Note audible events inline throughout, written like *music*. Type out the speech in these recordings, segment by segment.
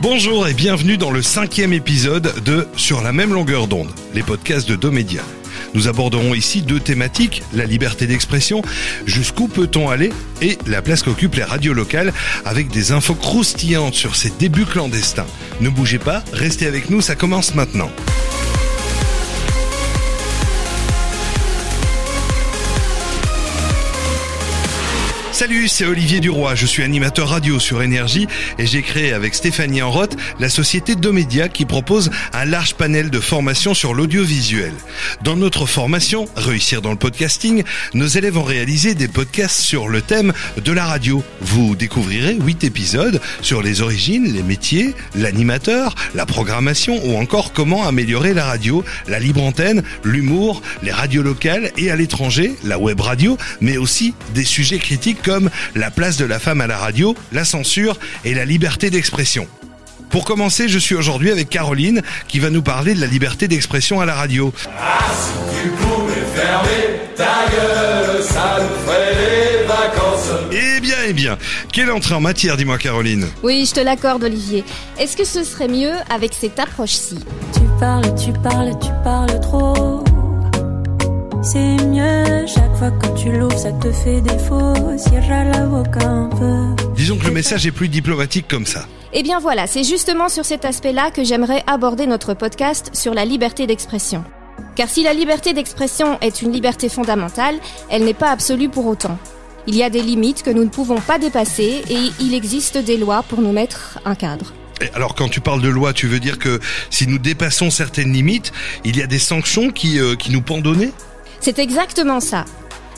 Bonjour et bienvenue dans le cinquième épisode de Sur la même longueur d'onde, les podcasts de Domédia. Nous aborderons ici deux thématiques, la liberté d'expression, jusqu'où peut-on aller, et la place qu'occupent les radios locales, avec des infos croustillantes sur ces débuts clandestins. Ne bougez pas, restez avec nous, ça commence maintenant. Salut, c'est Olivier Duroy, je suis animateur radio sur Énergie et j'ai créé avec Stéphanie Enroth la société Domédia qui propose un large panel de formations sur l'audiovisuel. Dans notre formation, Réussir dans le podcasting, nos élèves ont réalisé des podcasts sur le thème de la radio. Vous découvrirez 8 épisodes sur les origines, les métiers, l'animateur, la programmation ou encore comment améliorer la radio, la libre antenne, l'humour, les radios locales et à l'étranger, la web radio, mais aussi des sujets critiques comme la place de la femme à la radio, la censure et la liberté d'expression. Pour commencer, je suis aujourd'hui avec Caroline qui va nous parler de la liberté d'expression à la radio. Ah, si tu pouvais fermer ta gueule, ça nous ferait les vacances. Eh bien, eh bien, quelle entrée en matière, dis-moi Caroline? Oui, je te l'accorde, Olivier. Est-ce que ce serait mieux avec cette approche-ci? Tu parles, tu parles, tu parles trop. C'est mieux, chaque fois que tu l'ouvres, ça te fait défaut. Cierra la boca un peu. Disons que le message est plus diplomatique comme ça. Eh bien voilà, c'est justement sur cet aspect-là que j'aimerais aborder notre podcast sur la liberté d'expression. Car si la liberté d'expression est une liberté fondamentale, elle n'est pas absolue pour autant. Il y a des limites que nous ne pouvons pas dépasser et il existe des lois pour nous mettre un cadre. Et alors quand tu parles de loi, tu veux dire que si nous dépassons certaines limites, il y a des sanctions qui, euh, qui nous pendonnent? C'est exactement ça.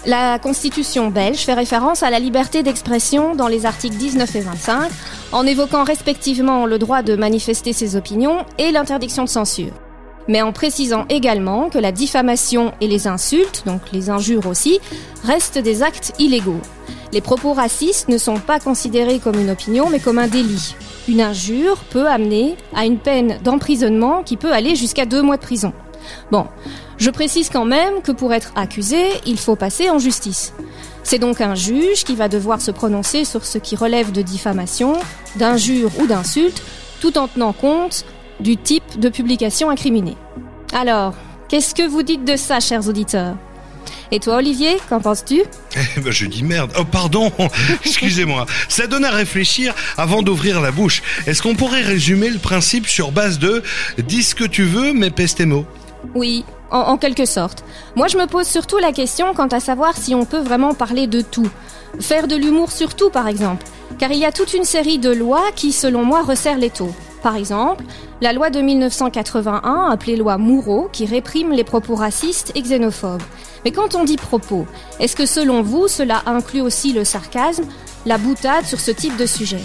La Constitution belge fait référence à la liberté d'expression dans les articles 19 et 25, en évoquant respectivement le droit de manifester ses opinions et l'interdiction de censure. Mais en précisant également que la diffamation et les insultes, donc les injures aussi, restent des actes illégaux. Les propos racistes ne sont pas considérés comme une opinion mais comme un délit. Une injure peut amener à une peine d'emprisonnement qui peut aller jusqu'à deux mois de prison. Bon, je précise quand même que pour être accusé, il faut passer en justice. C'est donc un juge qui va devoir se prononcer sur ce qui relève de diffamation, d'injure ou d'insulte, tout en tenant compte du type de publication incriminée. Alors, qu'est-ce que vous dites de ça, chers auditeurs? Et toi, Olivier, qu'en penses-tu? *laughs* Eh ben, je dis merde. Oh, pardon. *laughs* Excusez-moi. Ça donne à réfléchir avant d'ouvrir la bouche. Est-ce qu'on pourrait résumer le principe sur base de dis ce que tu veux, mais pèse tes mots? Oui, en, quelque sorte. Moi, je me pose surtout la question quant à savoir si on peut vraiment parler de tout. Faire de l'humour sur tout, par exemple. Car il y a toute une série de lois qui, selon moi, resserrent les taux. Par exemple, la loi de 1981, appelée loi Moureau, qui réprime les propos racistes et xénophobes. Mais quand on dit propos, est-ce que selon vous, cela inclut aussi le sarcasme, la boutade sur ce type de sujet?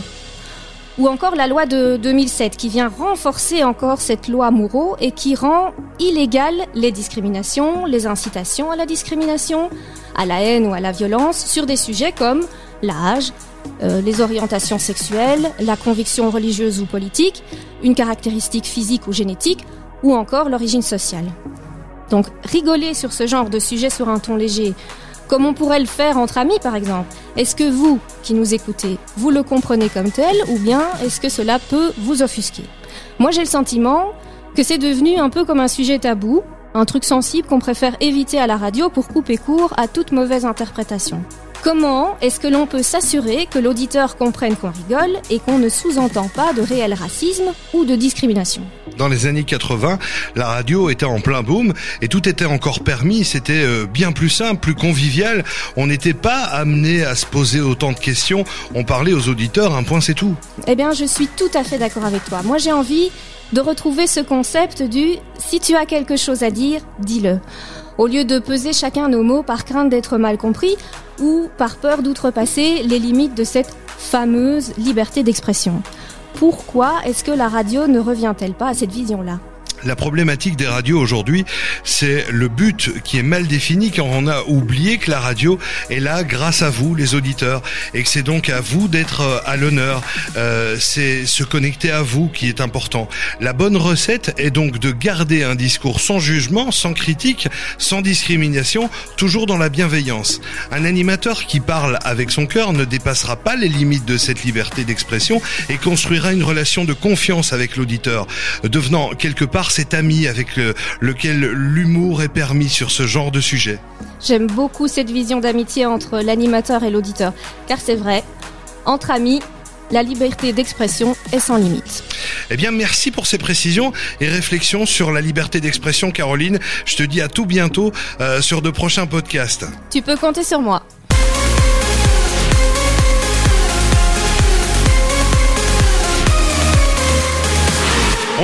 Ou encore la loi de 2007 qui vient renforcer encore cette loi Moureau et qui rend illégales les discriminations, les incitations à la discrimination, à la haine ou à la violence sur des sujets comme l'âge, euh, les orientations sexuelles, la conviction religieuse ou politique, une caractéristique physique ou génétique, ou encore l'origine sociale. Donc rigoler sur ce genre de sujet sur un ton léger, comme on pourrait le faire entre amis par exemple, est-ce que vous, qui nous écoutez, vous le comprenez comme tel, ou bien est-ce que cela peut vous offusquer? Moi j'ai le sentiment que c'est devenu un peu comme un sujet tabou, un truc sensible qu'on préfère éviter à la radio pour couper court à toute mauvaise interprétation. Comment est-ce que l'on peut s'assurer que l'auditeur comprenne qu'on rigole et qu'on ne sous-entend pas de réel racisme ou de discrimination? Dans les années 80, la radio était en plein boom et tout était encore permis, c'était euh, bien plus simple, plus convivial. On n'était pas amené à se poser autant de questions, on parlait aux auditeurs, un point c'est tout. Eh bien, je suis tout à fait d'accord avec toi. Moi, j'ai envie de retrouver ce concept du si tu as quelque chose à dire, dis-le. Au lieu de peser chacun nos mots par crainte d'être mal compris ou par peur d'outrepasser les limites de cette fameuse liberté d'expression. Pourquoi est-ce que la radio ne revient-elle pas à cette vision-là? La problématique des radios aujourd'hui, c'est le but qui est mal défini quand on a oublié que la radio est là grâce à vous, les auditeurs, et que c'est donc à vous d'être euh, à l'honneur. Euh, c'est se connecter à vous qui est important. La bonne recette est donc de garder un discours sans jugement, sans critique, sans discrimination, toujours dans la bienveillance. Un animateur qui parle avec son cœur ne dépassera pas les limites de cette liberté d'expression et construira une relation de confiance avec l'auditeur, devenant quelque part cet ami avec le- lequel l'humour est permis sur ce genre de sujet. J'aime beaucoup cette vision d'amitié entre l'animateur et l'auditeur, car c'est vrai, entre amis, la liberté d'expression est sans limite. Eh bien, merci pour ces précisions et réflexions sur la liberté d'expression, Caroline. Je te dis à tout bientôt euh, sur de prochains podcasts. Tu peux compter sur moi.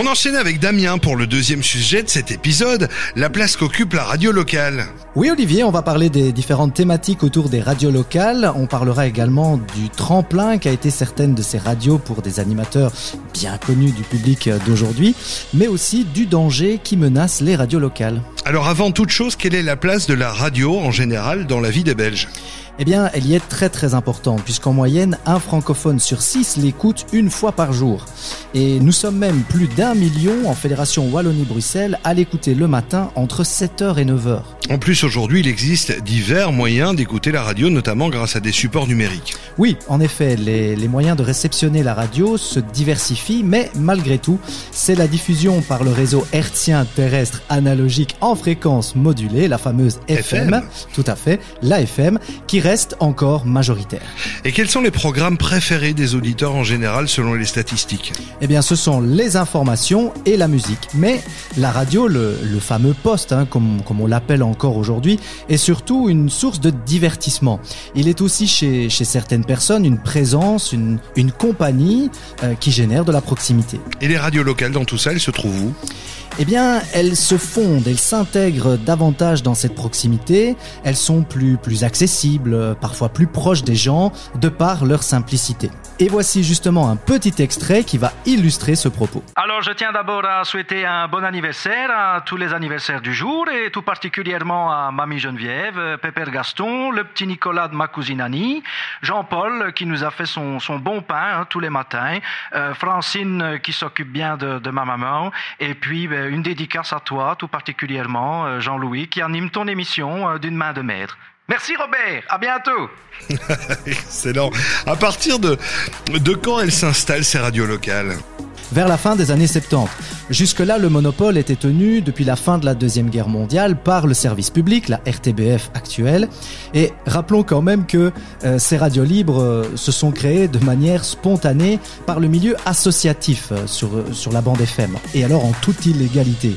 On enchaîne avec Damien pour le deuxième sujet de cet épisode, la place qu'occupe la radio locale. Oui Olivier, on va parler des différentes thématiques autour des radios locales. On parlera également du tremplin qu'a été certaines de ces radios pour des animateurs bien connus du public d'aujourd'hui, mais aussi du danger qui menace les radios locales. Alors avant toute chose, quelle est la place de la radio en général dans la vie des Belges? Eh bien, elle y est très très importante, puisqu'en moyenne, un francophone sur six l'écoute une fois par jour. Et nous sommes même plus d'un million en Fédération Wallonie-Bruxelles à l'écouter le matin entre 7h et 9h. En plus, aujourd'hui, il existe divers moyens d'écouter la radio, notamment grâce à des supports numériques. Oui, en effet, les, les moyens de réceptionner la radio se diversifient, mais malgré tout, c'est la diffusion par le réseau hertzien terrestre analogique en fréquence modulée, la fameuse FM, FM. tout à fait, la FM, qui reste encore majoritaire. Et quels sont les programmes préférés des auditeurs en général selon les statistiques? Eh bien, ce sont les informations et la musique. Mais la radio, le, le fameux poste, hein, comme, comme on l'appelle encore aujourd'hui, est surtout une source de divertissement. Il est aussi chez, chez certaines personnes une présence, une, une compagnie euh, qui génère de la proximité. Et les radios locales dans tout ça, elles se trouvent où? Eh bien, elles se fondent, elles s'intègrent davantage dans cette proximité, elles sont plus, plus accessibles, parfois plus proches des gens, de par leur simplicité. Et voici justement un petit extrait qui va illustrer ce propos. Alors, je tiens d'abord à souhaiter un bon anniversaire à tous les anniversaires du jour et tout particulièrement à Mamie Geneviève, Pépère Gaston, le petit Nicolas de ma cousine Annie, Jean-Paul qui nous a fait son, bon pain hein, tous les matins, euh, Francine qui s'occupe bien de, de ma maman et puis ben, une dédicace à toi tout particulièrement, euh, Jean-Louis, qui anime ton émission euh, d'une main de maître. Merci Robert, à bientôt. *laughs* Excellent. À partir de, de quand elles s'installent ces radios locales? Vers la fin des années 70. Jusque-là, le monopole était tenu depuis la fin de la Deuxième Guerre mondiale par le service public, la RTBF actuelle. Et rappelons quand même que euh, ces radios libres euh, se sont créées de manière spontanée par le milieu associatif euh, sur, sur la bande FM, et alors en toute illégalité.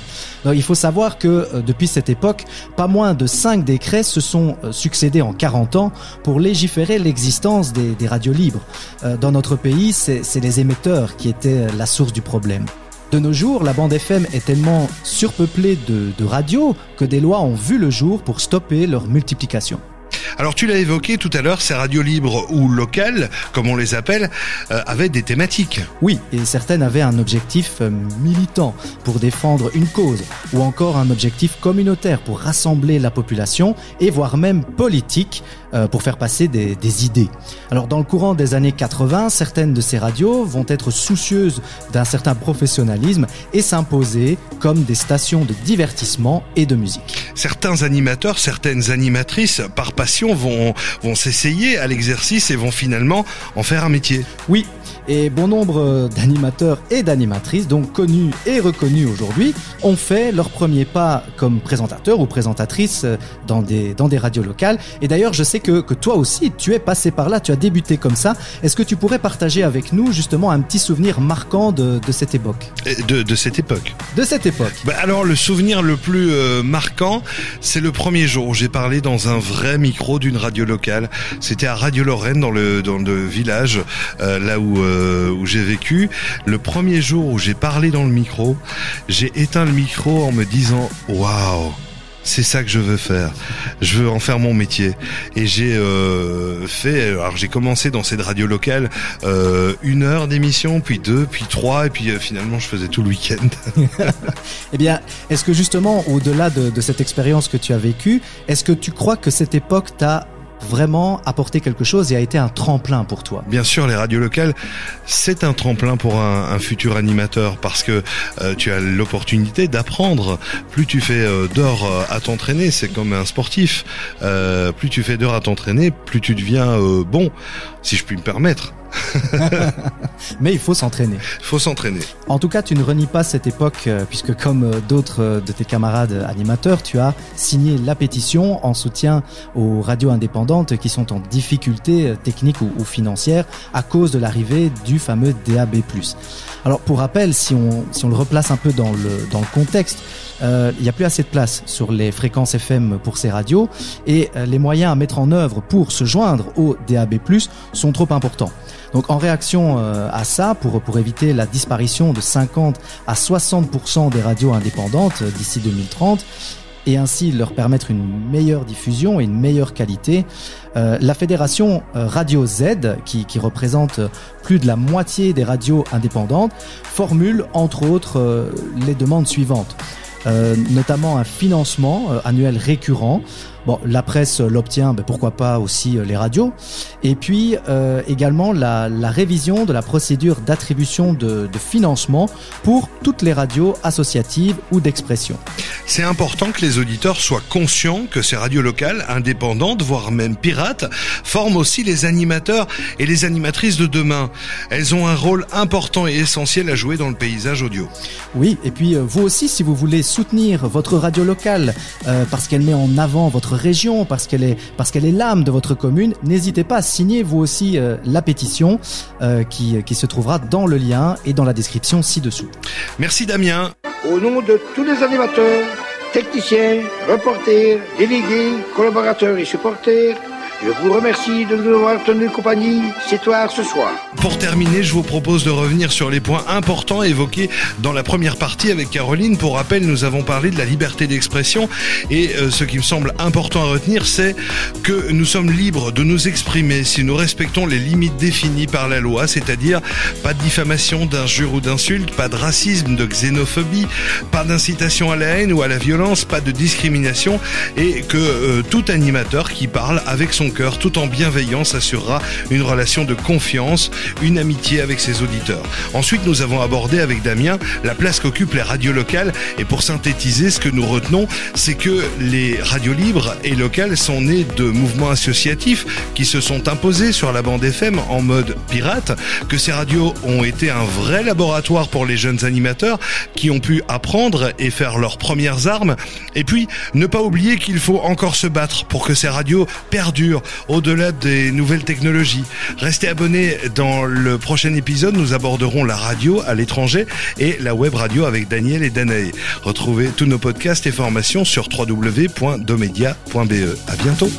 Il faut savoir que depuis cette époque, pas moins de 5 décrets se sont succédés en 40 ans pour légiférer l'existence des, des radios libres. Dans notre pays, c'est les émetteurs qui étaient la source du problème. De nos jours, la bande FM est tellement surpeuplée de, de radios que des lois ont vu le jour pour stopper leur multiplication. Alors tu l'as évoqué tout à l'heure, ces radios libres ou locales, comme on les appelle, euh, avaient des thématiques. Oui, et certaines avaient un objectif euh, militant pour défendre une cause, ou encore un objectif communautaire pour rassembler la population, et voire même politique euh, pour faire passer des, des idées. Alors dans le courant des années 80, certaines de ces radios vont être soucieuses d'un certain professionnalisme et s'imposer comme des stations de divertissement et de musique. Certains animateurs, certaines animatrices, par passion, vont, vont s'essayer à l'exercice et vont finalement en faire un métier. Oui, et bon nombre euh, d'animateurs et d'animatrices, donc connus et reconnus aujourd'hui, ont fait leur premier pas comme présentateurs ou présentatrices euh, dans des, dans des radios locales. Et d'ailleurs, je sais que, que toi aussi, tu es passé par là, tu as débuté comme ça. Est-ce que tu pourrais partager avec nous justement un petit souvenir marquant de, de cette époque? De, de cette époque. De cette époque Bah alors le souvenir le plus euh, marquant, c'est le premier jour où j'ai parlé dans un vrai micro d'une radio locale. C'était à Radio Lorraine dans le dans le village euh, là où euh, où j'ai vécu. Le premier jour où j'ai parlé dans le micro, j'ai éteint le micro en me disant waouh. c'est ça que je veux faire. Je veux en faire mon métier. Et j'ai euh, fait, alors j'ai commencé dans cette radio locale euh, une heure d'émission, puis deux, puis trois, et puis euh, finalement je faisais tout le week-end. *laughs* eh bien, est-ce que justement, au-delà de, de cette expérience que tu as vécue, est-ce que tu crois que cette époque t'a vraiment apporté quelque chose et a été un tremplin pour toi. Bien sûr, les radios locales, c'est un tremplin pour un, futur animateur parce que euh, tu as l'opportunité d'apprendre. Plus tu fais d'heures euh, à t'entraîner, c'est comme un sportif. Euh, plus tu fais d'heures à t'entraîner, plus tu deviens bon, si je puis me permettre. *laughs* Mais il faut s'entraîner. Il faut s'entraîner. En tout cas, tu ne renies pas cette époque, euh, puisque comme euh, d'autres euh, de tes camarades animateurs, tu as signé la pétition en soutien aux radios indépendantes qui sont en difficulté technique ou, financière à cause de l'arrivée du fameux DAB+. Alors pour rappel, si on, si on le replace un peu dans le, dans le contexte, euh, il n'y a plus assez de place sur les fréquences FM pour ces radios et les moyens à mettre en œuvre pour se joindre au DAB+, sont trop importants. Donc en réaction euh, à ça, pour, pour éviter la disparition de 50 à 60% des radios indépendantes d'ici 2030, et ainsi leur permettre une meilleure diffusion et une meilleure qualité. Euh, la fédération Radio Z, qui, représente plus de la moitié des radios indépendantes, formule entre autres euh, les demandes suivantes. Euh, notamment un financement euh, annuel récurrent. Bon, la presse l'obtient, ben pourquoi pas aussi les radios. Et puis euh, également la, la, révision de la procédure d'attribution de, de, financement pour toutes les radios associatives ou d'expression. C'est important que les auditeurs soient conscients que ces radios locales, indépendantes, voire même pirates, forment aussi les animateurs et les animatrices de demain. Elles ont un rôle important et essentiel à jouer dans le paysage audio. Oui, et puis vous aussi, si vous voulez soutenir votre radio locale euh, parce qu'elle met en avant votre région, parce qu'elle est parce qu'elle est l'âme de votre commune, n'hésitez pas à signer vous aussi euh, la pétition euh, qui, qui se trouvera dans le lien et dans la description ci-dessous. Merci Damien. Au nom de tous les animateurs, techniciens, reporters, délégués, collaborateurs et supporters, je vous remercie de nous avoir tenu compagnie ce soir ce soir. Pour terminer, je vous propose de revenir sur les points importants évoqués dans la première partie avec Caroline. Pour rappel, nous avons parlé de la liberté d'expression et euh, ce qui me semble important à retenir, c'est que nous sommes libres de nous exprimer si nous respectons les limites définies par la loi, c'est-à-dire pas de diffamation, d'injures ou d'insultes, pas de racisme, de xénophobie, pas d'incitation à la haine ou à la violence, pas de discrimination et que euh, tout animateur qui parle avec son cœur tout en bienveillance assurera une relation de confiance, une amitié avec ses auditeurs. Ensuite, nous avons abordé avec Damien la place qu'occupent les radios locales. Et pour synthétiser, ce que nous retenons, c'est que les radios libres et locales sont nées de mouvements associatifs qui se sont imposés sur la bande FM en mode pirate, que ces radios ont été un vrai laboratoire pour les jeunes animateurs qui ont pu apprendre et faire leurs premières armes. Et puis ne pas oublier qu'il faut encore se battre pour que ces radios perdurent au-delà des nouvelles technologies. Restez abonnés dans le prochain épisode, nous aborderons la radio à l'étranger et la web radio avec Daniel et Danae. Retrouvez tous nos podcasts et formations sur www.domedia.be. À bientôt.